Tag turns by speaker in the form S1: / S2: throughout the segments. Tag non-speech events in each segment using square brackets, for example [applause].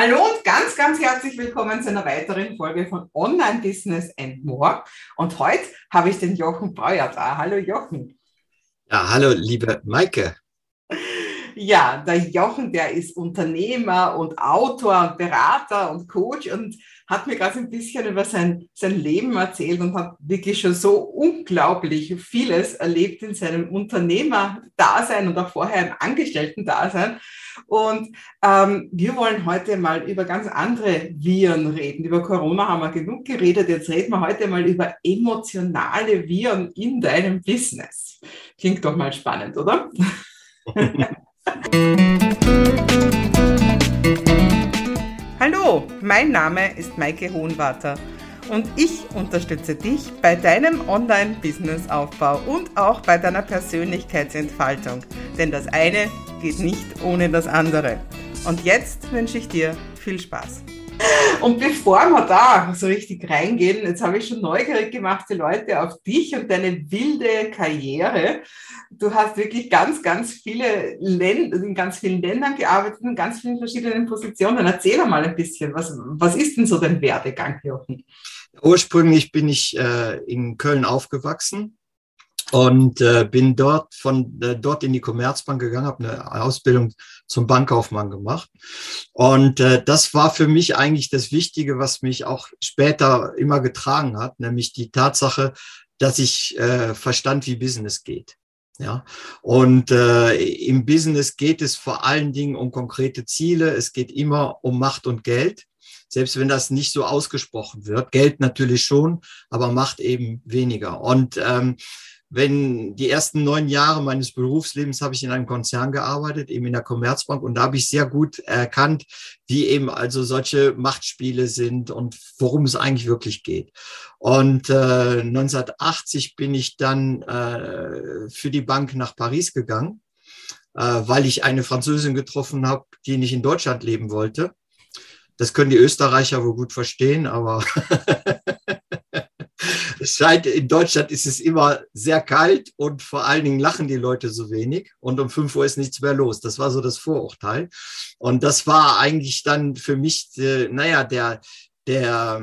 S1: Hallo und ganz, ganz herzlich willkommen zu einer weiteren Folge von Online Business and More. Und heute habe ich den Jochen Breuer da. Hallo Jochen.
S2: Ja, hallo liebe Maike.
S1: Ja, der Jochen, der ist Unternehmer und Autor und Berater und Coach und hat mir gerade ein bisschen über sein, sein Leben erzählt und hat wirklich schon so unglaublich vieles erlebt in seinem Unternehmerdasein und auch vorher im Angestellten-Dasein. Und ähm, wir wollen heute mal über ganz andere Viren reden. Über Corona haben wir genug geredet. Jetzt reden wir heute mal über emotionale Viren in deinem Business. Klingt doch mal spannend, oder? [laughs] Hallo, mein Name ist Maike Hohenwarter und ich unterstütze dich bei deinem Online-Business-Aufbau und auch bei deiner Persönlichkeitsentfaltung. Denn das eine geht nicht ohne das andere. Und jetzt wünsche ich dir viel Spaß. Und bevor wir da so richtig reingehen, jetzt habe ich schon neugierig gemacht, die Leute auf dich und deine wilde Karriere. Du hast wirklich ganz, ganz viele Länder, in ganz vielen Ländern gearbeitet, in ganz vielen verschiedenen Positionen. Erzähl mal ein bisschen, was, was ist denn so dein Werdegang, Jochen?
S2: Ursprünglich bin ich äh, in Köln aufgewachsen und äh, bin dort von äh, dort in die Commerzbank gegangen, habe eine Ausbildung zum Bankkaufmann gemacht und äh, das war für mich eigentlich das Wichtige, was mich auch später immer getragen hat, nämlich die Tatsache, dass ich äh, verstand, wie Business geht. Ja, und äh, im Business geht es vor allen Dingen um konkrete Ziele. Es geht immer um Macht und Geld selbst wenn das nicht so ausgesprochen wird. Geld natürlich schon, aber Macht eben weniger. Und ähm, wenn die ersten neun Jahre meines Berufslebens habe ich in einem Konzern gearbeitet, eben in der Commerzbank, und da habe ich sehr gut erkannt, wie eben also solche Machtspiele sind und worum es eigentlich wirklich geht. Und äh, 1980 bin ich dann äh, für die Bank nach Paris gegangen, äh, weil ich eine Französin getroffen habe, die nicht in Deutschland leben wollte. Das können die Österreicher wohl gut verstehen, aber [laughs] es scheint, in Deutschland ist es immer sehr kalt und vor allen Dingen lachen die Leute so wenig und um fünf Uhr ist nichts mehr los. Das war so das Vorurteil. Und das war eigentlich dann für mich, äh, naja, der, der,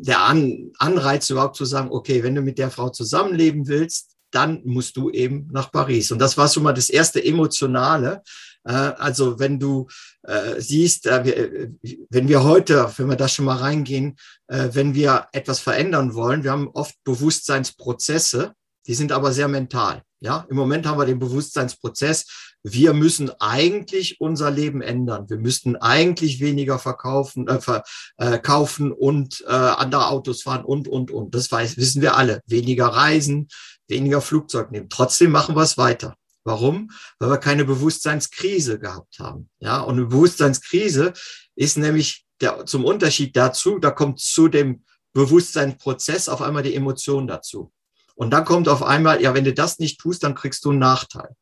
S2: der An Anreiz überhaupt zu sagen, okay, wenn du mit der Frau zusammenleben willst, dann musst du eben nach Paris. Und das war schon mal das erste Emotionale. Äh, also wenn du äh, siehst, äh, wenn wir heute, wenn wir da schon mal reingehen, wenn wir etwas verändern wollen, wir haben oft Bewusstseinsprozesse, die sind aber sehr mental. Ja, im Moment haben wir den Bewusstseinsprozess. Wir müssen eigentlich unser Leben ändern. Wir müssten eigentlich weniger verkaufen, äh, verkaufen und äh, andere Autos fahren und, und, und. Das weiß, wissen wir alle. Weniger reisen, weniger Flugzeug nehmen. Trotzdem machen wir es weiter. Warum? Weil wir keine Bewusstseinskrise gehabt haben. Ja, und eine Bewusstseinskrise ist nämlich der, zum Unterschied dazu, da kommt zu dem Bewusstseinsprozess auf einmal die Emotion dazu. Und dann kommt auf einmal, ja, wenn du das nicht tust, dann kriegst du einen Nachteil.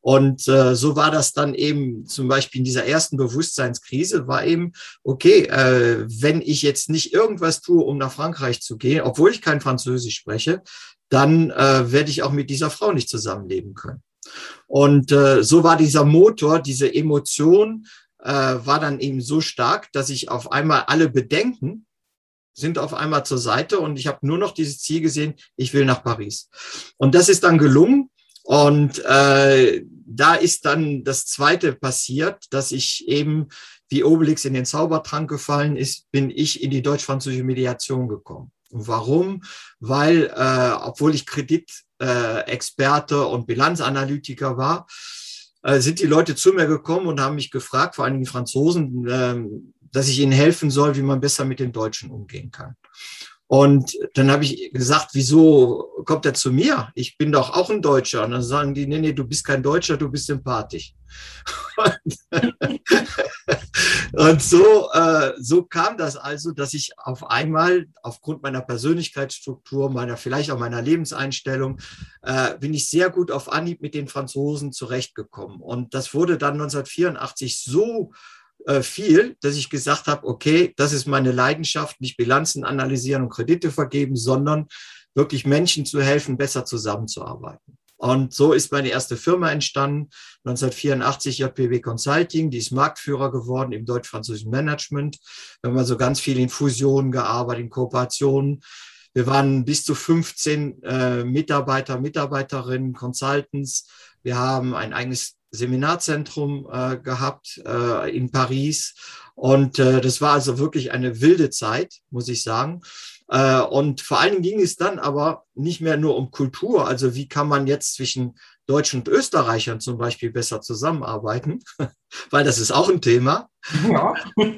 S2: Und äh, so war das dann eben zum Beispiel in dieser ersten Bewusstseinskrise, war eben, okay, äh, wenn ich jetzt nicht irgendwas tue, um nach Frankreich zu gehen, obwohl ich kein Französisch spreche, dann äh, werde ich auch mit dieser Frau nicht zusammenleben können. Und äh, so war dieser Motor, diese Emotion, äh, war dann eben so stark, dass ich auf einmal alle Bedenken sind auf einmal zur Seite und ich habe nur noch dieses Ziel gesehen, ich will nach Paris. Und das ist dann gelungen. Und äh, da ist dann das Zweite passiert, dass ich eben, wie Obelix in den Zaubertrank gefallen ist, bin ich in die deutsch-französische Mediation gekommen. Warum? Weil, äh, obwohl ich Kreditexperte äh, und Bilanzanalytiker war, äh, sind die Leute zu mir gekommen und haben mich gefragt, vor allem die Franzosen, äh, dass ich ihnen helfen soll, wie man besser mit den Deutschen umgehen kann. Und dann habe ich gesagt, wieso kommt er zu mir? Ich bin doch auch ein Deutscher. Und dann sagen die, nee, nee, du bist kein Deutscher, du bist sympathisch. [laughs] Und, so, äh, so kam das also, dass ich auf einmal aufgrund meiner Persönlichkeitsstruktur, meiner vielleicht auch meiner Lebenseinstellung, äh, bin ich sehr gut auf Anhieb mit den Franzosen zurechtgekommen. Und das wurde dann 1984 so äh, viel, dass ich gesagt habe, okay, das ist meine Leidenschaft, nicht Bilanzen analysieren und Kredite vergeben, sondern wirklich Menschen zu helfen, besser zusammenzuarbeiten. Und so ist meine erste Firma entstanden, 1984 JPB Consulting, die ist Marktführer geworden im deutsch-französischen Management. Wir haben also ganz viel in Fusionen gearbeitet, in Kooperationen. Wir waren bis zu 15 äh, Mitarbeiter, Mitarbeiterinnen, Consultants. Wir haben ein eigenes Seminarzentrum äh, gehabt äh, in Paris. Und äh, das war also wirklich eine wilde Zeit, muss ich sagen. Äh, und vor allen Dingen ging es dann aber nicht mehr nur um Kultur, also wie kann man jetzt zwischen Deutschen und Österreichern zum Beispiel besser zusammenarbeiten, [laughs] weil das ist auch ein Thema. Ja. [laughs]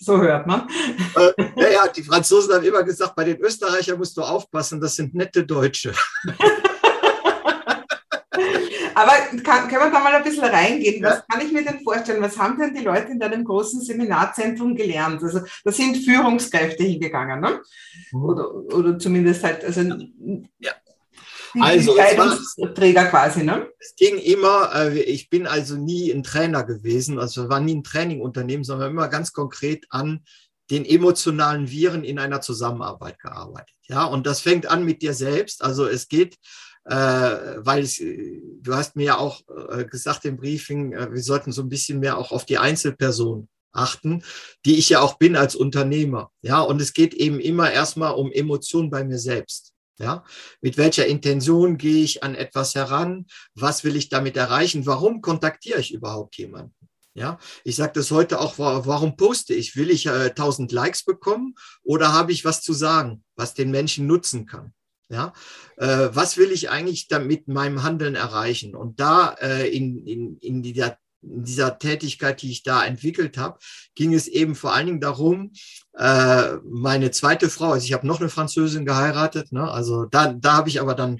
S1: so hört man.
S2: Äh, ja, ja, die Franzosen haben immer gesagt, bei den Österreichern musst du aufpassen, das sind nette Deutsche. [laughs]
S1: Aber kann, können wir da mal ein bisschen reingehen? Was kann ich mir denn vorstellen? Was haben denn die Leute in deinem großen Seminarzentrum gelernt? Also da sind Führungskräfte hingegangen, ne? Mhm. Oder, oder zumindest halt, also ja.
S2: Also,
S1: Träger quasi, ne?
S2: Es ging immer, äh, ich bin also nie ein Trainer gewesen, also war nie ein Trainingunternehmen, sondern immer ganz konkret an den emotionalen Viren in einer Zusammenarbeit gearbeitet. Ja, und das fängt an mit dir selbst. Also es geht weil es, du hast mir ja auch äh, gesagt im Briefing, äh, wir sollten so ein bisschen mehr auch auf die Einzelperson achten, die ich ja auch bin als Unternehmer. Ja, und es geht eben immer erstmal um Emotionen bei mir selbst. Ja, mit welcher Intention gehe ich an etwas heran? Was will ich damit erreichen? Warum kontaktiere ich überhaupt jemanden? Ja, ich sage das heute auch, warum poste ich? Will ich äh, 1000 Likes bekommen oder habe ich was zu sagen, was den Menschen nutzen kann? Ja, äh, was will ich eigentlich damit meinem Handeln erreichen? Und da äh, in, in, in, dieser, in dieser Tätigkeit, die ich da entwickelt habe, ging es eben vor allen Dingen darum, äh, meine zweite Frau, also ich habe noch eine Französin geheiratet, ne? also da, da habe ich aber dann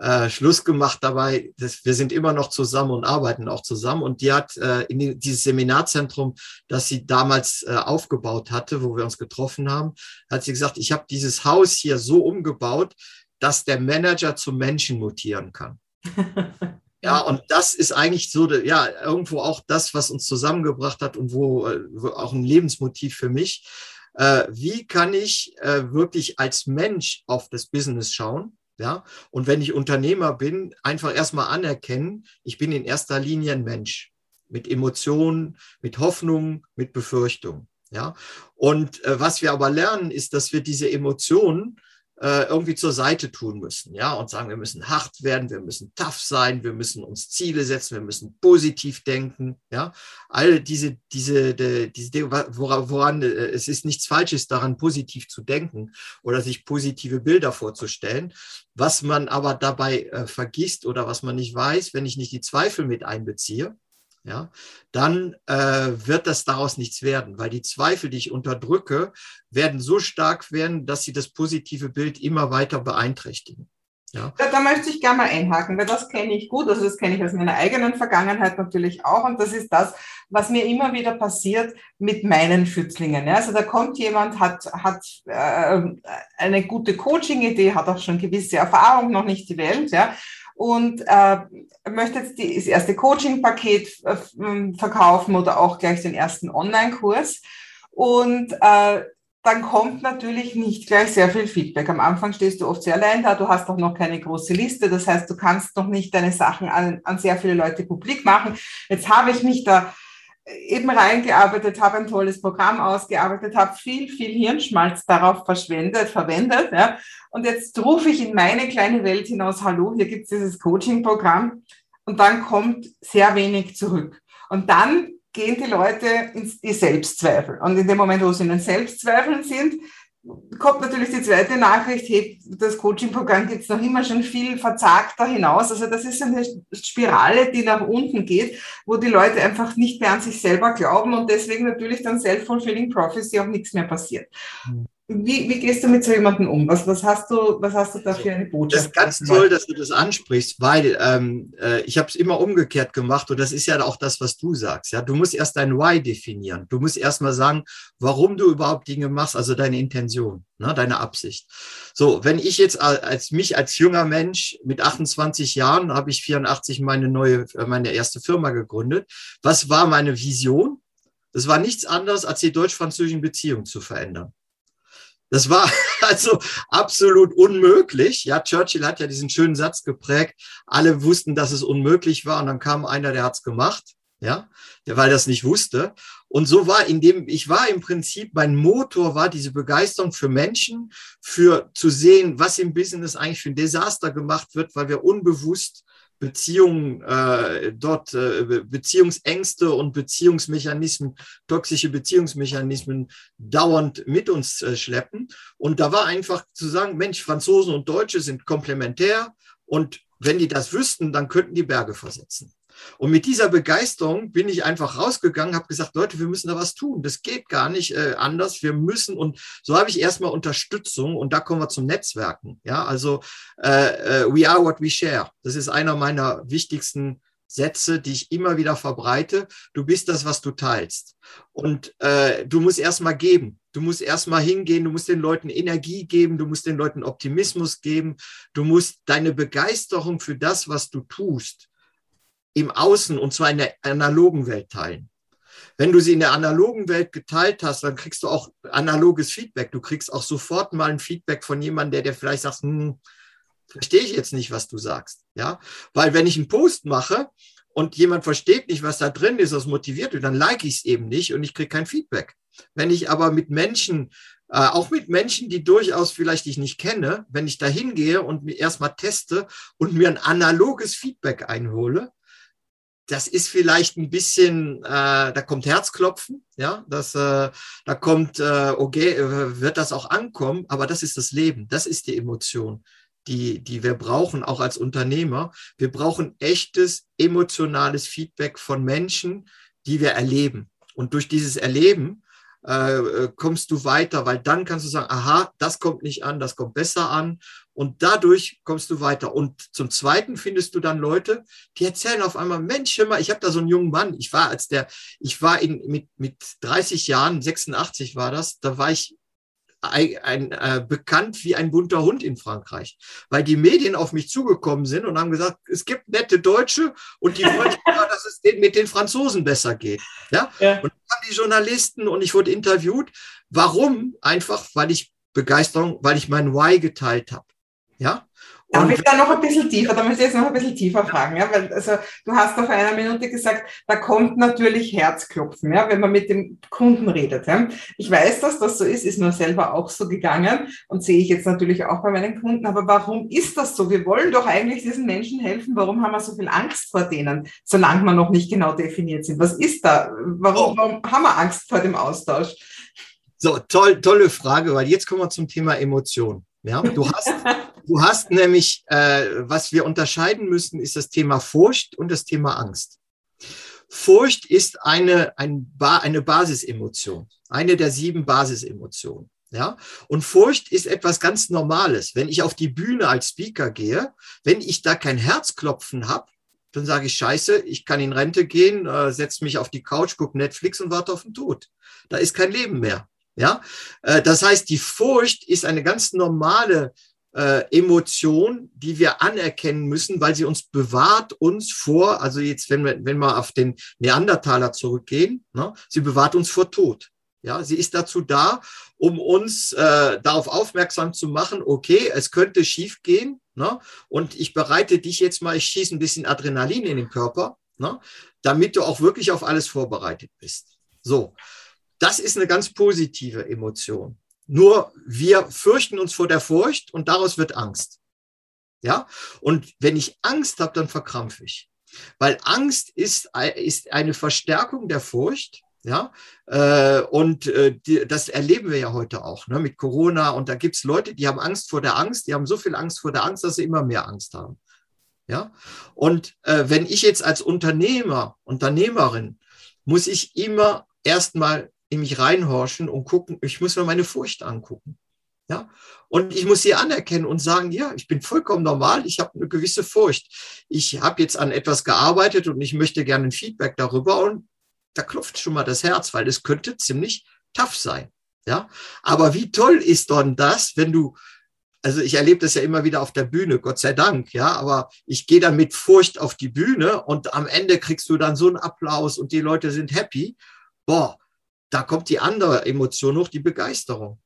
S2: äh, Schluss gemacht dabei. Das, wir sind immer noch zusammen und arbeiten auch zusammen. Und die hat äh, in die, dieses Seminarzentrum, das sie damals äh, aufgebaut hatte, wo wir uns getroffen haben, hat sie gesagt, ich habe dieses Haus hier so umgebaut, dass der Manager zum Menschen mutieren kann. [laughs] Ja, und das ist eigentlich so, ja, irgendwo auch das, was uns zusammengebracht hat und wo, wo auch ein Lebensmotiv für mich. Äh, wie kann ich äh, wirklich als Mensch auf das Business schauen? Ja, und wenn ich Unternehmer bin, einfach erstmal anerkennen, ich bin in erster Linie ein Mensch mit Emotionen, mit Hoffnung, mit Befürchtung. Ja, und äh, was wir aber lernen, ist, dass wir diese Emotionen äh, irgendwie zur Seite tun müssen, ja, und sagen, wir müssen hart werden, wir müssen tough sein, wir müssen uns Ziele setzen, wir müssen positiv denken, ja, all diese, diese, die, diese, woran, woran äh, es ist nichts Falsches daran, positiv zu denken oder sich positive Bilder vorzustellen. Was man aber dabei äh, vergisst oder was man nicht weiß, wenn ich nicht die Zweifel mit einbeziehe, ja, dann äh, wird das daraus nichts werden, weil die Zweifel, die ich unterdrücke, werden so stark werden, dass sie das positive Bild immer weiter beeinträchtigen.
S1: Ja. Da, da, möchte ich gerne mal einhaken, weil das kenne ich gut, also das kenne ich aus meiner eigenen Vergangenheit natürlich auch und das ist das, was mir immer wieder passiert mit meinen Schützlingen. Ja. Also da kommt jemand, hat, hat äh, eine gute Coaching-Idee, hat auch schon gewisse Erfahrung, noch nicht die Welt, ja, und äh, möchte jetzt die, das erste Coaching-Paket äh, verkaufen oder auch gleich den ersten Online-Kurs. Und äh, dann kommt natürlich nicht gleich sehr viel Feedback. Am Anfang stehst du oft sehr allein da, du hast auch noch keine große Liste, das heißt, du kannst noch nicht deine Sachen an, an sehr viele Leute publik machen. Jetzt habe ich mich da eben reingearbeitet habe, ein tolles Programm ausgearbeitet habe, viel, viel Hirnschmalz darauf verschwendet, verwendet. Ja. Und jetzt rufe ich in meine kleine Welt hinaus, hallo, hier gibt es dieses Coaching-Programm. Und dann kommt sehr wenig zurück. Und dann gehen die Leute ins die Selbstzweifel. Und in dem Moment, wo sie in den Selbstzweifeln sind, kommt natürlich die zweite Nachricht, hey, das Coaching-Programm geht noch immer schon viel verzagter hinaus. Also das ist eine Spirale, die nach unten geht, wo die Leute einfach nicht mehr an sich selber glauben und deswegen natürlich dann Self-Fulfilling Prophecy auch nichts mehr passiert. Mhm. Wie, wie gehst du mit so jemandem um? Was, was, hast du, was hast du da für eine Botschaft?
S2: Das ist ganz toll, dass du das ansprichst, weil ähm, äh, ich habe es immer umgekehrt gemacht und das ist ja auch das, was du sagst. Ja, Du musst erst dein Why definieren. Du musst erst mal sagen, warum du überhaupt Dinge machst, also deine Intention, ne, deine Absicht. So, wenn ich jetzt als mich als junger Mensch mit 28 Jahren, habe ich 84 meine neue, äh, meine erste Firma gegründet. Was war meine Vision? Das war nichts anderes, als die deutsch-französischen Beziehungen zu verändern Das war [laughs] also absolut unmöglich. Ja, Churchill hat ja diesen schönen Satz geprägt. Alle wussten, dass es unmöglich war und dann kam einer, der hat's gemacht. Ja, der, weil das nicht wusste. Und so war in dem, ich war im Prinzip, mein Motor war diese Begeisterung für Menschen, für zu sehen, was im Business eigentlich für ein Desaster gemacht wird, weil wir unbewusst Beziehungen äh, dort äh, Beziehungsängste und Beziehungsmechanismen, toxische Beziehungsmechanismen dauernd mit uns äh, schleppen. Und da war einfach zu sagen, Mensch, Franzosen und Deutsche sind komplementär und wenn die das wüssten, dann könnten die Berge versetzen. Und mit dieser Begeisterung bin ich einfach rausgegangen, habe gesagt, Leute, wir müssen da was tun. Das geht gar nicht äh, anders. Wir müssen und so habe ich erstmal Unterstützung und da kommen wir zum Netzwerken. Ja, also äh, äh, we are what we share. Das ist einer meiner wichtigsten Sätze, die ich immer wieder verbreite. Du bist das, was du teilst. Und äh, du musst erstmal geben. Du musst erstmal hingehen, du musst den Leuten Energie geben, du musst den Leuten Optimismus geben, du musst deine Begeisterung für das, was du tust, im Außen und zwar in der analogen Welt teilen. Wenn du sie in der analogen Welt geteilt hast, dann kriegst du auch analoges Feedback. Du kriegst auch sofort mal ein Feedback von jemandem, der dir vielleicht sagt, hm, verstehe ich jetzt nicht, was du sagst. Ja, weil wenn ich einen Post mache und jemand versteht nicht, was da drin ist, das motiviert wird, dann like ich es eben nicht und ich kriege kein Feedback. Wenn ich aber mit Menschen, äh, auch mit Menschen, die durchaus vielleicht ich nicht kenne, wenn ich da hingehe und mir erstmal teste und mir ein analoges Feedback einhole, das ist vielleicht ein bisschen, äh, da kommt Herzklopfen, ja, das, äh, da kommt, äh, okay, äh, wird das auch ankommen, aber das ist das Leben, das ist die Emotion, die, die wir brauchen, auch als Unternehmer. Wir brauchen echtes emotionales Feedback von Menschen, die wir erleben. Und durch dieses Erleben äh, äh, kommst du weiter, weil dann kannst du sagen, aha, das kommt nicht an, das kommt besser an und dadurch kommst du weiter. Und zum Zweiten findest du dann Leute, die erzählen auf einmal, Mensch, hör mal, ich habe da so einen jungen Mann, ich war als der, ich war in, mit, mit 30 Jahren, 86 war das, da war ich ein, ein, äh, bekannt wie ein bunter Hund in Frankreich, weil die Medien auf mich zugekommen sind und haben gesagt, es gibt nette Deutsche und die wollen, [laughs] dass es denen mit den Franzosen besser geht. Ja? ja. Und dann haben die Journalisten und ich wurde interviewt. Warum? Einfach, weil ich Begeisterung, weil ich mein Why geteilt habe. Ja?
S1: Darf ich da noch ein bisschen tiefer, da möchte ich jetzt noch ein bisschen tiefer fragen, ja, weil also du hast auf einer Minute gesagt, da kommt natürlich Herzklopfen, ja, wenn man mit dem Kunden redet. Ja. Ich weiß, dass das so ist, ist mir selber auch so gegangen und sehe ich jetzt natürlich auch bei meinen Kunden. Aber warum ist das so? Wir wollen doch eigentlich diesen Menschen helfen. Warum haben wir so viel Angst vor denen, solange wir noch nicht genau definiert sind? Was ist da? Warum, oh. warum haben wir Angst vor dem Austausch?
S2: So, toll, tolle Frage, weil jetzt kommen wir zum Thema Emotion. Ja, du hast, [laughs] du hast nämlich, äh, was wir unterscheiden müssen, ist das Thema Furcht und das Thema Angst. Furcht ist eine, ein ba eine Basisemotion, eine der sieben Basisemotionen. Ja, und Furcht ist etwas ganz Normales. Wenn ich auf die Bühne als Speaker gehe, wenn ich da kein Herzklopfen habe, dann sage ich Scheiße, ich kann in Rente gehen, äh, setze mich auf die Couch, gucke Netflix und warte auf den Tod. Da ist kein Leben mehr. Ja, äh, das heißt, die Furcht ist eine ganz normale äh, Emotion, die wir anerkennen müssen, weil sie uns bewahrt uns vor, also jetzt, wenn wir, wenn wir auf den Neandertaler zurückgehen, ne, sie bewahrt uns vor Tod. Ja, sie ist dazu da, um uns äh, darauf aufmerksam zu machen, okay, es könnte schief gehen, ne, und ich bereite dich jetzt mal, ich schieße ein bisschen Adrenalin in den Körper, ne, damit du auch wirklich auf alles vorbereitet bist. So. Das ist eine ganz positive Emotion. Nur wir fürchten uns vor der Furcht und daraus wird Angst. Ja? Und wenn ich Angst habe, dann verkrampfe ich. Weil Angst ist, ist eine Verstärkung der Furcht. Ja, äh, und äh, das erleben wir ja heute auch ne, mit Corona. Und da gibt's Leute, die haben Angst vor der Angst, die haben so viel Angst vor der Angst, dass sie immer mehr Angst haben. Ja, und äh, wenn ich jetzt als Unternehmer, Unternehmerin, muss ich immer erstmal in mich reinhorchen und gucken, ich muss mir meine Furcht angucken. Ja, und ich muss sie anerkennen und sagen, ja, ich bin vollkommen normal, ich habe eine gewisse Furcht. Ich habe jetzt an etwas gearbeitet und ich möchte gerne ein Feedback darüber und da klopft schon mal das Herz, weil es könnte ziemlich tough sein. Ja, aber wie toll ist dann das, wenn du also ich erlebe das ja immer wieder auf der Bühne, Gott sei Dank, ja, aber ich gehe dann mit Furcht auf die Bühne und am Ende kriegst du dann so einen Applaus und die Leute sind happy. Boah, da kommt die andere Emotion hoch, die Begeisterung.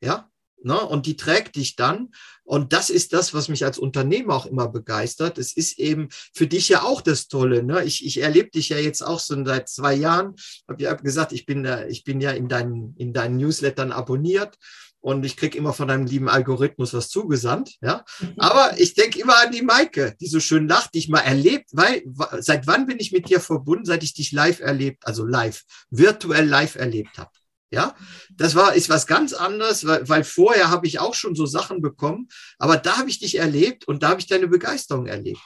S2: Ja, Ne? Und die trägt dich dann. Und das ist das, was mich als Unternehmer auch immer begeistert. Es ist eben für dich ja auch das Tolle. Ne? Ich, ich erlebe dich ja jetzt auch schon seit zwei Jahren. Hab ja gesagt, ich bin, da, ich bin ja in deinen, in deinen Newslettern abonniert und ich krieg immer von deinem lieben Algorithmus was zugesandt. Ja, aber ich denke immer an die Maike, die so schön lacht, die ich mal erlebt, weil seit wann bin ich mit dir verbunden? Seit ich dich live erlebt, also live, virtuell live erlebt habe. Ja, das war ist was ganz anderes, weil, weil vorher habe ich auch schon so Sachen bekommen, aber da habe ich dich erlebt und da habe ich deine Begeisterung erlebt.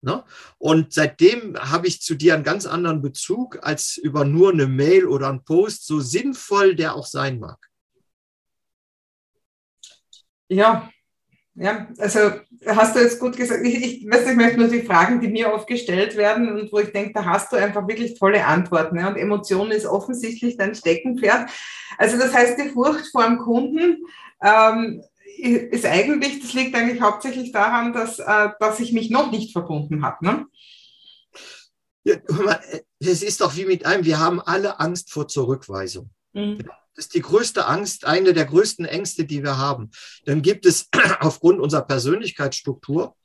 S2: Ne? Und seitdem habe ich zu dir einen ganz anderen Bezug als über nur eine Mail oder einen Post, so sinnvoll der auch sein mag.
S1: Ja, ja, also hast du jetzt gut gesagt. Ich, ich, weiß, ich möchte nur die Fragen, die mir oft gestellt werden und wo ich denke, da hast du einfach wirklich tolle Antworten. Ja? Und Emotionen ist offensichtlich dein Steckenpferd. Also das heißt, die Furcht vor dem Kunden ähm, ist eigentlich, das liegt eigentlich hauptsächlich daran, dass, äh, dass ich mich noch nicht verbunden habe. Ne?
S2: Ja, es ist doch wie mit einem, wir haben alle Angst vor Zurückweisung. Mhm. Das ist die größte Angst, eine der größten Ängste, die wir haben. Dann gibt es [clears throat] aufgrund unserer Persönlichkeitsstruktur,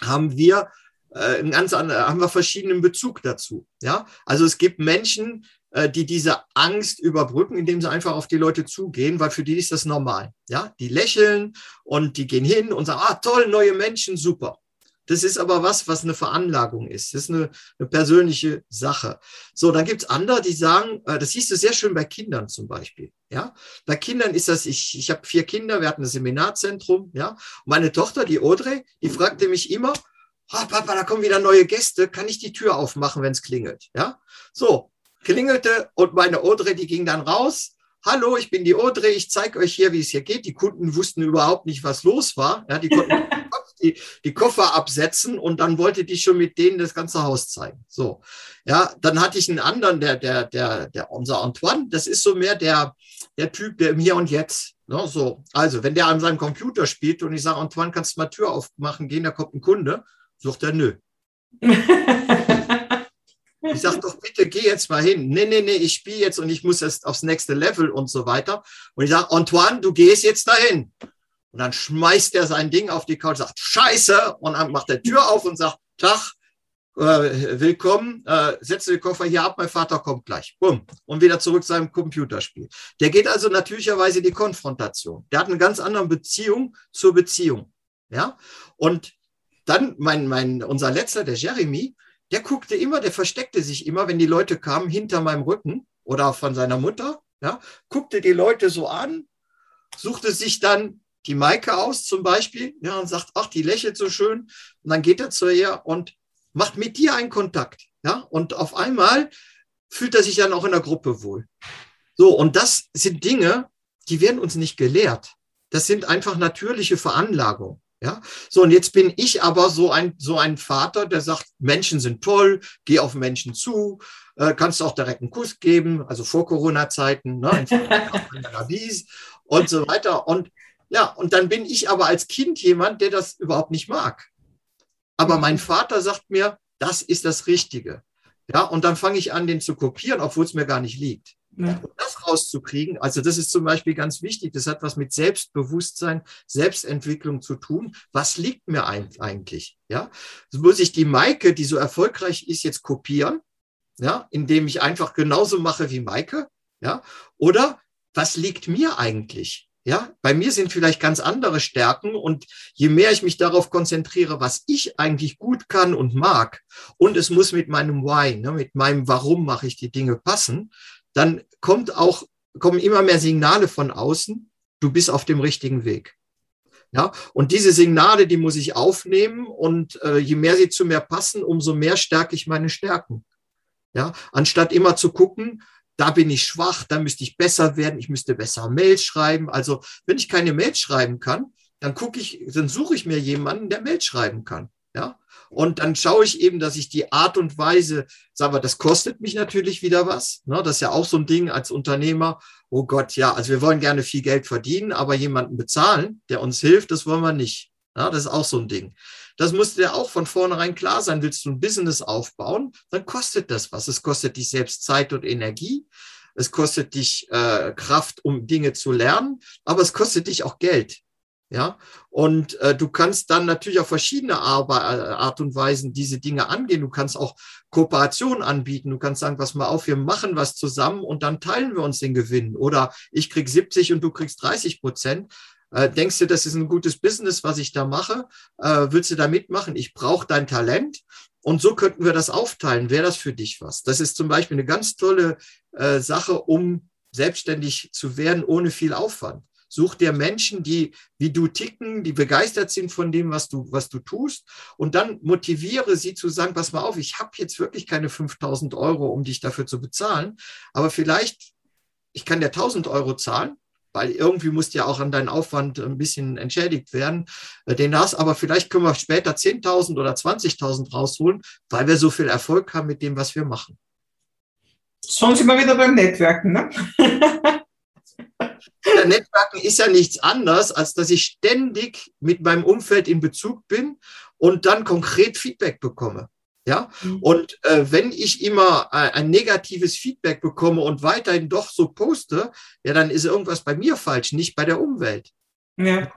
S2: haben wir äh, einen ganz anderen, haben wir verschiedenen Bezug dazu. Ja, also es gibt Menschen, äh, die diese Angst überbrücken, indem sie einfach auf die Leute zugehen, weil für die ist das normal. Ja, die lächeln und die gehen hin und sagen, ah, toll, neue Menschen, super. Das ist aber was, was eine Veranlagung ist. Das ist eine, eine persönliche Sache. So, dann gibt's andere, die sagen, äh, das siehst du sehr schön bei Kindern zum Beispiel. Ja, bei Kindern ist das, ich, ich habe vier Kinder, wir hatten ein Seminarzentrum, ja. Und meine Tochter, die Audrey, die fragte mich immer, oh, Papa, da kommen wieder neue Gäste, kann ich die Tür aufmachen, wenn es klingelt? Ja, so, klingelte und meine Audrey, die ging dann raus, Hallo, ich bin die Audrey, ich zeige euch hier, wie es hier geht. Die Kunden wussten überhaupt nicht, was los war. Ja, die konnten [laughs] die, die Koffer absetzen und dann wollte die schon mit denen das ganze Haus zeigen. So, ja, dann hatte ich einen anderen, der, der, der, der, unser Antoine, das ist so mehr der, der Typ, der im Hier und Jetzt, ne, so. Also, wenn der an seinem Computer spielt und ich sage, Antoine, kannst du mal Tür aufmachen gehen, da kommt ein Kunde, sucht er, nö. [laughs] Ich sage doch, bitte geh jetzt mal hin. Nee, nee, nee, ich spiele jetzt und ich muss jetzt aufs nächste Level und so weiter. Und ich sage, Antoine, du gehst jetzt dahin. Und dann schmeißt er sein Ding auf die Couch, sagt Scheiße und dann macht er Tür auf und sagt Tag, äh, willkommen, äh, setze den Koffer hier ab, mein Vater kommt gleich. Bumm. Und wieder zurück zu seinem Computerspiel. Der geht also natürlicherweise die Konfrontation. Der hat eine ganz andere Beziehung zur Beziehung. Ja. Und dann mein, mein, unser letzter, der Jeremy, der guckte immer, der versteckte sich immer, wenn die Leute kamen, hinter meinem Rücken oder von seiner Mutter, ja, guckte die Leute so an, suchte sich dann die Maike aus zum Beispiel, ja, und sagt, ach, die lächelt so schön. Und dann geht er zu ihr und macht mit dir einen Kontakt, ja. Und auf einmal fühlt er sich dann auch in der Gruppe wohl. So, und das sind Dinge, die werden uns nicht gelehrt. Das sind einfach natürliche Veranlagungen. Ja, so und jetzt bin ich aber so ein so ein Vater, der sagt, Menschen sind toll, geh auf Menschen zu, äh, kannst auch direkt einen Kuss geben, also vor Corona-Zeiten, ne, [laughs] und so weiter. Und ja, und dann bin ich aber als Kind jemand, der das überhaupt nicht mag. Aber mein Vater sagt mir, das ist das Richtige. Ja, und dann fange ich an, den zu kopieren, obwohl es mir gar nicht liegt. Ja. Um das rauszukriegen, also das ist zum Beispiel ganz wichtig, das hat was mit Selbstbewusstsein, Selbstentwicklung zu tun. Was liegt mir eigentlich? Ja, so muss ich die Maike, die so erfolgreich ist, jetzt kopieren, ja, indem ich einfach genauso mache wie Maike, ja, oder was liegt mir eigentlich? Ja, bei mir sind vielleicht ganz andere Stärken und je mehr ich mich darauf konzentriere, was ich eigentlich gut kann und mag, und es muss mit meinem Why, ne, mit meinem Warum mache ich die Dinge passen, dann kommt auch, kommen immer mehr Signale von außen, du bist auf dem richtigen Weg. Ja, und diese Signale, die muss ich aufnehmen und äh, je mehr sie zu mir passen, umso mehr stärke ich meine Stärken. Ja, anstatt immer zu gucken, da bin ich schwach, da müsste ich besser werden, ich müsste besser Mails schreiben. Also wenn ich keine Mails schreiben kann, dann gucke ich, dann suche ich mir jemanden, der Mails schreiben kann. Ja, und dann schaue ich eben, dass ich die Art und Weise, sagen wir, das kostet mich natürlich wieder was. Ne? Das ist ja auch so ein Ding als Unternehmer. Oh Gott, ja, also wir wollen gerne viel Geld verdienen, aber jemanden bezahlen, der uns hilft, das wollen wir nicht. Ja, das ist auch so ein Ding. Das muss dir auch von vornherein klar sein. Willst du ein Business aufbauen, dann kostet das was. Es kostet dich selbst Zeit und Energie. es kostet dich äh, Kraft, um Dinge zu lernen, aber es kostet dich auch Geld. Ja, und äh, du kannst dann natürlich auf verschiedene Ar äh, Art und Weisen diese Dinge angehen. Du kannst auch Kooperation anbieten. Du kannst sagen, pass mal auf, wir machen was zusammen und dann teilen wir uns den Gewinn. Oder ich krieg 70 und du kriegst 30 Prozent. Äh, denkst du, das ist ein gutes Business, was ich da mache? Äh, willst du da mitmachen? Ich brauche dein Talent. Und so könnten wir das aufteilen. Wäre das für dich was? Das ist zum Beispiel eine ganz tolle äh, Sache, um selbstständig zu werden ohne viel Aufwand. Such dir Menschen, die wie du ticken, die begeistert sind von dem, was du, was du tust. Und dann motiviere sie zu sagen, pass mal auf, ich habe jetzt wirklich keine 5000 Euro, um dich dafür zu bezahlen. Aber vielleicht, ich kann dir 1000 Euro zahlen weil irgendwie musst du ja auch an deinen Aufwand ein bisschen entschädigt werden. Äh, den hast, aber vielleicht können wir später 10.000 oder 20.000 rausholen, weil wir so viel Erfolg haben mit dem, was wir machen.
S1: Schon sind wir wieder beim Netzwerken, ne?
S2: Der Netzwerken ist ja nichts anderes, als dass ich ständig mit meinem Umfeld in Bezug bin und dann konkret Feedback bekomme. Ja, mhm. und äh, wenn ich immer äh, ein negatives Feedback bekomme und weiterhin doch so poste, ja, dann ist irgendwas bei mir falsch, nicht bei der Umwelt. Ja.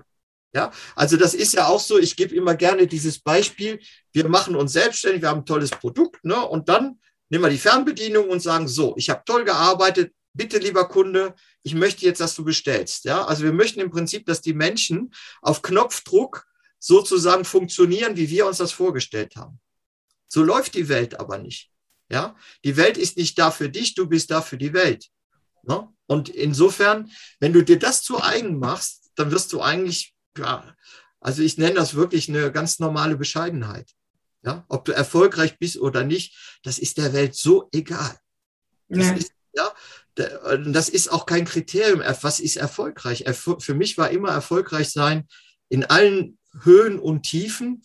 S2: Ja, also das ist ja auch so, ich gebe immer gerne dieses Beispiel, wir machen uns selbstständig, wir haben ein tolles Produkt, ne, und dann nehmen wir die Fernbedienung und sagen, so, ich habe toll gearbeitet, bitte lieber Kunde, ich möchte jetzt, dass du bestellst. Ja, also wir möchten im Prinzip, dass die Menschen auf Knopfdruck sozusagen funktionieren, wie wir uns das vorgestellt haben. So läuft die Welt aber nicht. Ja, die Welt ist nicht da für dich, du bist da für die Welt. Ne? Und insofern, wenn du dir das zu eigen machst, dann wirst du eigentlich, ja, also ich nenne das wirklich eine ganz normale Bescheidenheit. Ja, ob du erfolgreich bist oder nicht, das ist der Welt so egal. Das ja. ist, ja, das ist auch kein Kriterium. Was ist erfolgreich? Für mich war immer erfolgreich sein in allen Höhen und Tiefen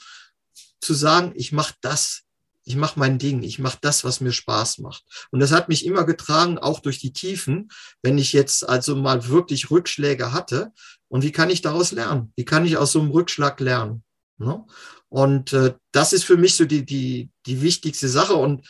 S2: zu sagen, ich mache das, ich mache mein Ding, ich mache das, was mir Spaß macht. Und das hat mich immer getragen, auch durch die Tiefen, wenn ich jetzt also mal wirklich Rückschläge hatte. Und wie kann ich daraus lernen? Wie kann ich aus so einem Rückschlag lernen? Ne? Und äh, das ist für mich so die, die, die wichtigste Sache. Und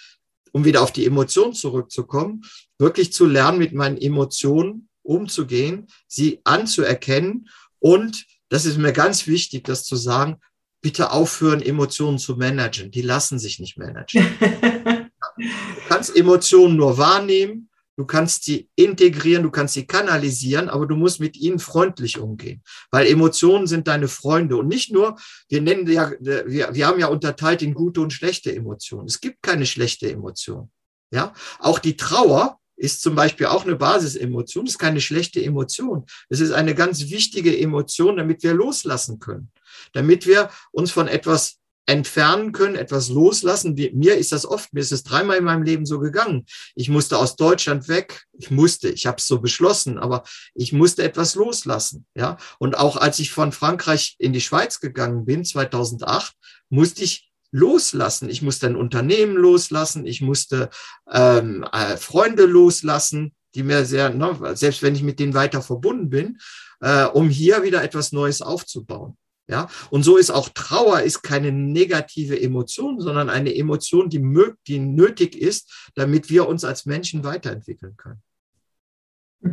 S2: um wieder auf die Emotionen zurückzukommen, wirklich zu lernen, mit meinen Emotionen umzugehen, sie anzuerkennen. Und das ist mir ganz wichtig, das zu sagen, bitte aufhören, Emotionen zu managen. Die lassen sich nicht managen. [laughs] du kannst Emotionen nur wahrnehmen, du kannst sie integrieren, du kannst sie kanalisieren, aber du musst mit ihnen freundlich umgehen, weil Emotionen sind deine Freunde und nicht nur, wir nennen ja, wir, wir haben ja unterteilt in gute und schlechte Emotionen. Es gibt keine schlechte Emotion. Ja, auch die Trauer ist zum Beispiel auch eine Basisemotion, ist keine schlechte Emotion. Es ist eine ganz wichtige Emotion, damit wir loslassen können damit wir uns von etwas entfernen können, etwas loslassen. Mir ist das oft, mir ist es dreimal in meinem Leben so gegangen. Ich musste aus Deutschland weg. Ich musste, ich habe es so beschlossen, aber ich musste etwas loslassen. Ja, und auch als ich von Frankreich in die Schweiz gegangen bin, 2008, musste ich loslassen. Ich musste ein Unternehmen loslassen. Ich musste ähm, äh, Freunde loslassen, die mir sehr, ne, selbst wenn ich mit denen weiter verbunden bin, äh, um hier wieder etwas Neues aufzubauen. Ja, und so ist auch Trauer ist keine negative Emotion, sondern eine Emotion, die, die nötig ist, damit wir uns als Menschen weiterentwickeln können.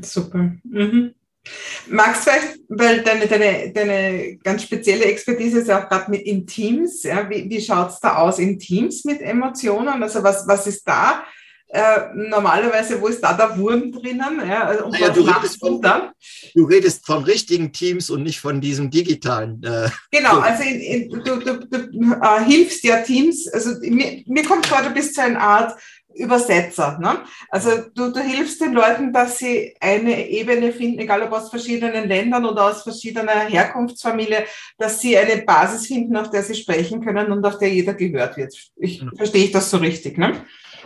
S1: Super. Mhm. Magst du vielleicht, weil deine, deine, deine ganz spezielle Expertise ist auch gerade mit in Teams, ja, wie, wie schaut es da aus in Teams mit Emotionen? Also was, was ist da äh, normalerweise, wo ist da der Wurm drinnen? Ja,
S2: also, und ja, du, redest von, du redest von richtigen Teams und nicht von diesem digitalen.
S1: Äh, genau, also in, in, du, du, du äh, hilfst ja Teams. Also mir, mir kommt vor, du bist so eine Art Übersetzer. Ne? Also du, du hilfst den Leuten, dass sie eine Ebene finden, egal ob aus verschiedenen Ländern oder aus verschiedener Herkunftsfamilie, dass sie eine Basis finden, auf der sie sprechen können und auf der jeder gehört wird. Ich, mhm. Verstehe ich das so richtig? Ne?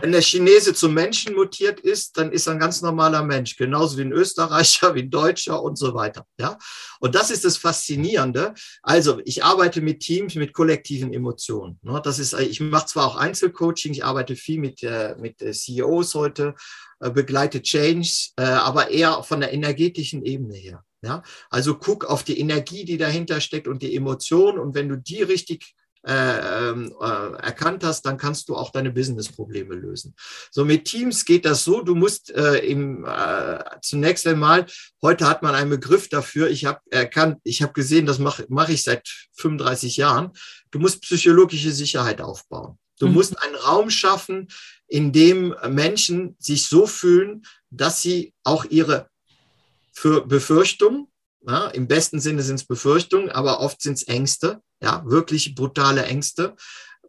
S2: Wenn der Chinese zum Menschen mutiert ist, dann ist er ein ganz normaler Mensch, genauso wie ein Österreicher, [laughs] wie ein Deutscher und so weiter. Ja, und das ist das Faszinierende. Also ich arbeite mit Teams, mit kollektiven Emotionen. Ne? Das ist, ich mache zwar auch Einzelcoaching, ich arbeite viel mit äh, mit CEOs heute, äh, begleite Change, äh, aber eher von der energetischen Ebene her. Ja, also guck auf die Energie, die dahinter steckt und die Emotion. Und wenn du die richtig äh, ähm, äh, erkannt hast, dann kannst du auch deine Business-Probleme lösen. So mit Teams geht das so, du musst äh, im, äh, zunächst einmal, heute hat man einen Begriff dafür, ich habe erkannt, ich habe gesehen, das mache mach ich seit 35 Jahren, du musst psychologische Sicherheit aufbauen. Du mhm. musst einen Raum schaffen, in dem Menschen sich so fühlen, dass sie auch ihre für Befürchtungen, ja, im besten Sinne sind es Befürchtungen, aber oft sind es Ängste, ja, wirklich brutale Ängste,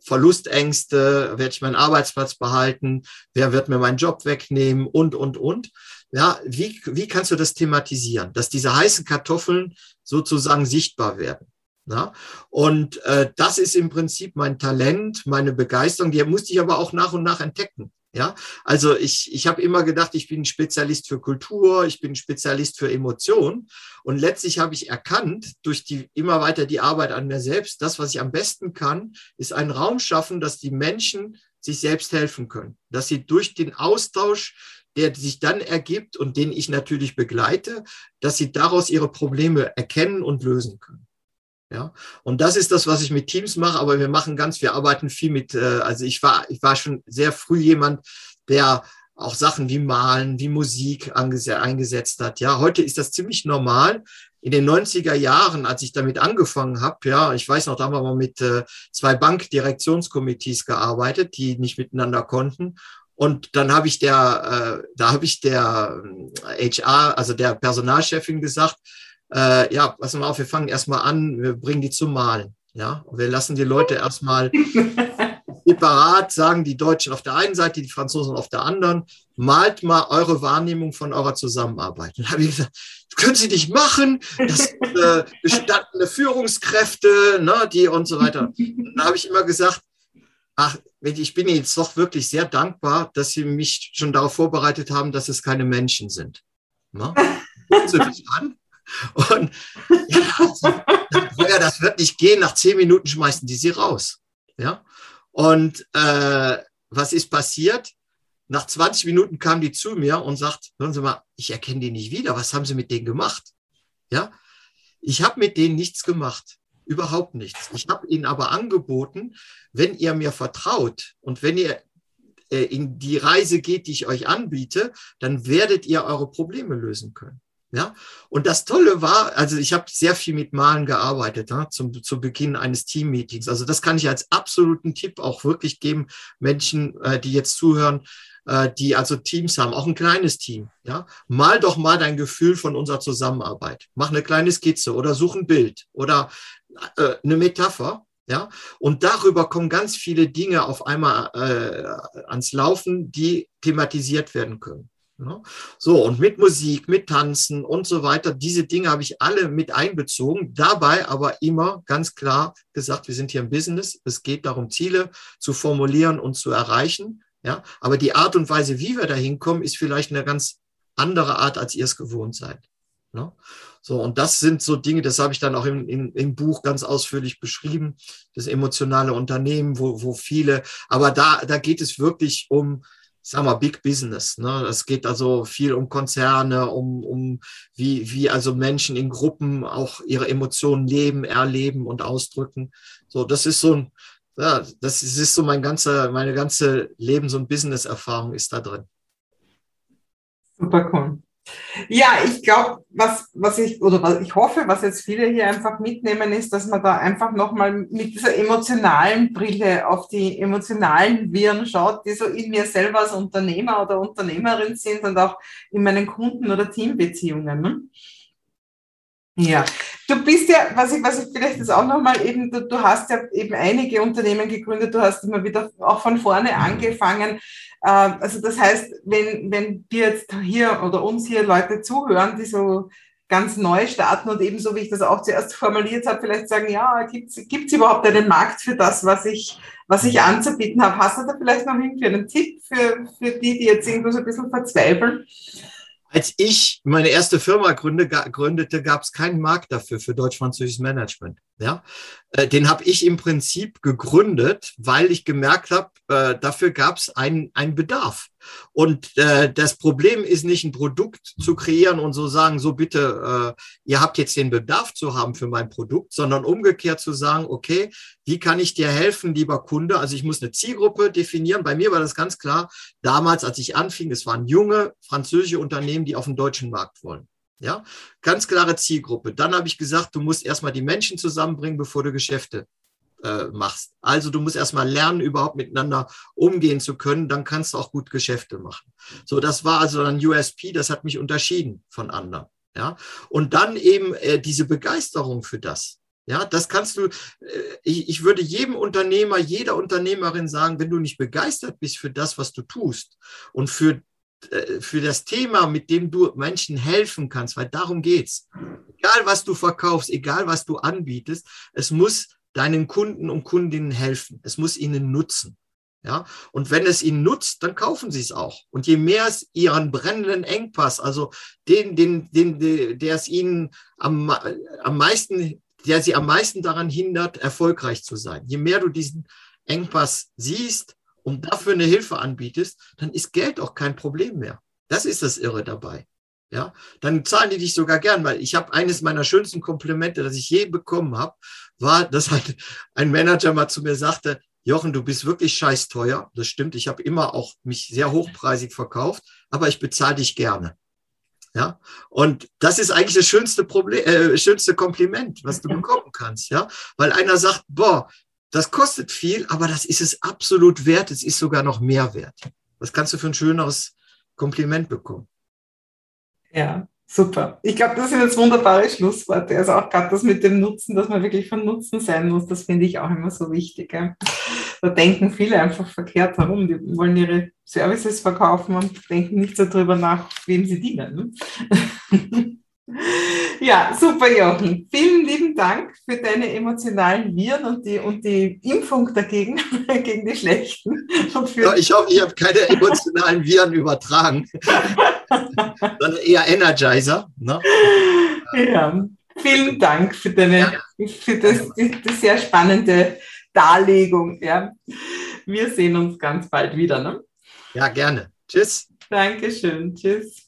S2: Verlustängste, werde ich meinen Arbeitsplatz behalten, wer wird mir meinen Job wegnehmen und, und, und. Ja, wie, wie kannst du das thematisieren, dass diese heißen Kartoffeln sozusagen sichtbar werden? Ja? Und äh, das ist im Prinzip mein Talent, meine Begeisterung. Die musste ich aber auch nach und nach entdecken. Ja, also ich, ich habe immer gedacht, ich bin Spezialist für Kultur, ich bin Spezialist für Emotionen. Und letztlich habe ich erkannt, durch die immer weiter die Arbeit an mir selbst, das, was ich am besten kann, ist einen Raum schaffen, dass die Menschen sich selbst helfen können, dass sie durch den Austausch der sich dann ergibt und den ich natürlich begleite, dass sie daraus ihre Probleme erkennen und lösen können. Ja, und das ist das, was ich mit Teams mache, aber wir machen ganz, wir arbeiten viel mit, äh, also ich war, ich war schon sehr früh jemand, der auch Sachen wie Malen, wie Musik eingesetzt hat. Ja, heute ist das ziemlich normal. In den 90er Jahren, als ich damit angefangen habe, ja, ich weiß noch, da haben wir mal mit äh, zwei Bankdirektionskomitees gearbeitet, die nicht miteinander konnten. Und dann habe ich der, äh, da habe ich der HR, äh, also der Personalchefin gesagt, äh, ja, pass mal auf, wir fangen erstmal an, wir bringen die zum Malen. Ja, und wir lassen die Leute erstmal [laughs] separat sagen, die Deutschen auf der einen Seite, die Franzosen auf der anderen, malt mal eure Wahrnehmung von eurer Zusammenarbeit. Und dann habe ich gesagt, das können Sie nicht machen, das sind äh, [laughs] gestandene Führungskräfte, ne, die und so weiter. Und dann habe ich immer gesagt, ach, ich bin jetzt doch wirklich sehr dankbar, dass Sie mich schon darauf vorbereitet haben, dass es keine Menschen sind. Ne? Gucken Sie mich an. Und ja, das wird nicht gehen. Nach zehn Minuten schmeißen die sie raus. Ja. Und äh, was ist passiert? Nach 20 Minuten kam die zu mir und sagt, hören Sie mal, ich erkenne die nicht wieder. Was haben Sie mit denen gemacht? Ja. Ich habe mit denen nichts gemacht. Überhaupt nichts. Ich habe ihnen aber angeboten, wenn ihr mir vertraut und wenn ihr äh, in die Reise geht, die ich euch anbiete, dann werdet ihr eure Probleme lösen können. Ja, und das Tolle war, also ich habe sehr viel mit Malen gearbeitet ja, zum, zu Beginn eines Teammeetings. Also das kann ich als absoluten Tipp auch wirklich geben, Menschen, äh, die jetzt zuhören, äh, die also Teams haben, auch ein kleines Team. Ja, mal doch mal dein Gefühl von unserer Zusammenarbeit. Mach eine kleine Skizze oder such ein Bild oder äh, eine Metapher. Ja, und darüber kommen ganz viele Dinge auf einmal äh, ans Laufen, die thematisiert werden können. Ne? So, und mit Musik, mit Tanzen und so weiter, diese Dinge habe ich alle mit einbezogen, dabei aber immer ganz klar gesagt, wir sind hier im Business, es geht darum, Ziele zu formulieren und zu erreichen. Ja, aber die Art und Weise, wie wir da hinkommen, ist vielleicht eine ganz andere Art, als ihr es gewohnt seid. Ne? So, und das sind so Dinge, das habe ich dann auch im, im, im Buch ganz ausführlich beschrieben, das emotionale Unternehmen, wo, wo viele, aber da, da geht es wirklich um, sag mal, Big Business. Ne? Es geht also viel um Konzerne, um, um wie, wie also Menschen in Gruppen auch ihre Emotionen leben, erleben und ausdrücken. So, das ist so ein, ja, das ist so mein ganzer, meine ganze Lebens- und Business-Erfahrung ist da drin.
S1: Super cool. Ja, ich glaube, was, was ich, oder was ich hoffe, was jetzt viele hier einfach mitnehmen, ist, dass man da einfach nochmal mit dieser emotionalen Brille auf die emotionalen Viren schaut, die so in mir selber als Unternehmer oder Unternehmerin sind und auch in meinen Kunden- oder Teambeziehungen. Ja, du bist ja, was ich, was ich vielleicht jetzt auch nochmal eben, du, du hast ja eben einige Unternehmen gegründet, du hast immer wieder auch von vorne angefangen. Äh, also das heißt, wenn, wenn dir jetzt hier oder uns hier Leute zuhören, die so ganz neu starten und ebenso wie ich das auch zuerst formuliert habe, vielleicht sagen, ja, gibt es überhaupt einen Markt für das, was ich, was ich anzubieten habe? Hast du da vielleicht noch irgendwie einen Tipp für, für die, die jetzt irgendwo so ein bisschen verzweifeln?
S2: Als ich meine erste Firma gründe, gründete, gab es keinen Markt dafür, für deutsch-französisches Management. Ja? Äh, den habe ich im Prinzip gegründet, weil ich gemerkt habe, äh, dafür gab es einen, einen Bedarf. Und äh, das Problem ist nicht, ein Produkt zu kreieren und so sagen, so bitte, äh, ihr habt jetzt den Bedarf zu haben für mein Produkt, sondern umgekehrt zu sagen, okay, wie kann ich dir helfen, lieber Kunde? Also ich muss eine Zielgruppe definieren. Bei mir war das ganz klar, damals, als ich anfing, es waren junge französische Unternehmen, die auf den deutschen Markt wollen. Ja, ganz klare Zielgruppe. Dann habe ich gesagt, du musst erstmal die Menschen zusammenbringen, bevor du Geschäfte äh, machst. Also du musst erstmal lernen, überhaupt miteinander umgehen zu können, dann kannst du auch gut Geschäfte machen. So, das war also ein USP, das hat mich unterschieden von anderen. Ja, und dann eben äh, diese Begeisterung für das. Ja, das kannst du, äh, ich, ich würde jedem Unternehmer, jeder Unternehmerin sagen, wenn du nicht begeistert bist für das, was du tust und für äh, für das Thema, mit dem du Menschen helfen kannst, weil darum geht's. Egal was du verkaufst, egal was du anbietest, es muss deinen Kunden und Kundinnen helfen. Es muss ihnen nutzen. Ja, und wenn es ihnen nutzt, dann kaufen sie es auch. Und je mehr es ihren brennenden Engpass, also den, den, den, der es ihnen am, am meisten, der sie am meisten daran hindert, erfolgreich zu sein. Je mehr du diesen Engpass siehst und dafür eine Hilfe anbietest, dann ist Geld auch kein Problem mehr. Das ist das Irre dabei ja, dann zahlen die dich sogar gern, weil ich habe eines meiner schönsten Komplimente, das ich je bekommen habe, war, dass halt ein Manager mal zu mir sagte, Jochen, du bist wirklich scheiß teuer. Das stimmt, ich habe immer auch mich sehr hochpreisig verkauft, aber ich bezahle dich gerne. Ja, und das ist eigentlich das schönste Problem, äh, schönste Kompliment, was du bekommen kannst, ja, weil einer sagt, boah, das kostet viel, aber das ist es absolut wert, es ist sogar noch mehr wert. Was kannst du für ein schöneres Kompliment bekommen?
S1: Ja, super. Ich glaube, das sind jetzt wunderbare Schlussworte. Also auch gerade das mit dem Nutzen, dass man wirklich von Nutzen sein muss, das finde ich auch immer so wichtig. Ja. Da denken viele einfach verkehrt herum. Die wollen ihre Services verkaufen und denken nicht so drüber nach, wem sie dienen. Ne? [laughs] Ja, super, Jochen. Vielen lieben Dank für deine emotionalen Viren und die, und die Impfung dagegen, [laughs] gegen die schlechten.
S2: Ja, ich hoffe, ich habe keine emotionalen Viren übertragen, [laughs] sondern eher Energizer. Ne?
S1: Ja, vielen Dank für deine, ja. für das, die, die, sehr spannende Darlegung. Ja. Wir sehen uns ganz bald wieder. Ne?
S2: Ja, gerne. Tschüss.
S1: Dankeschön. Tschüss.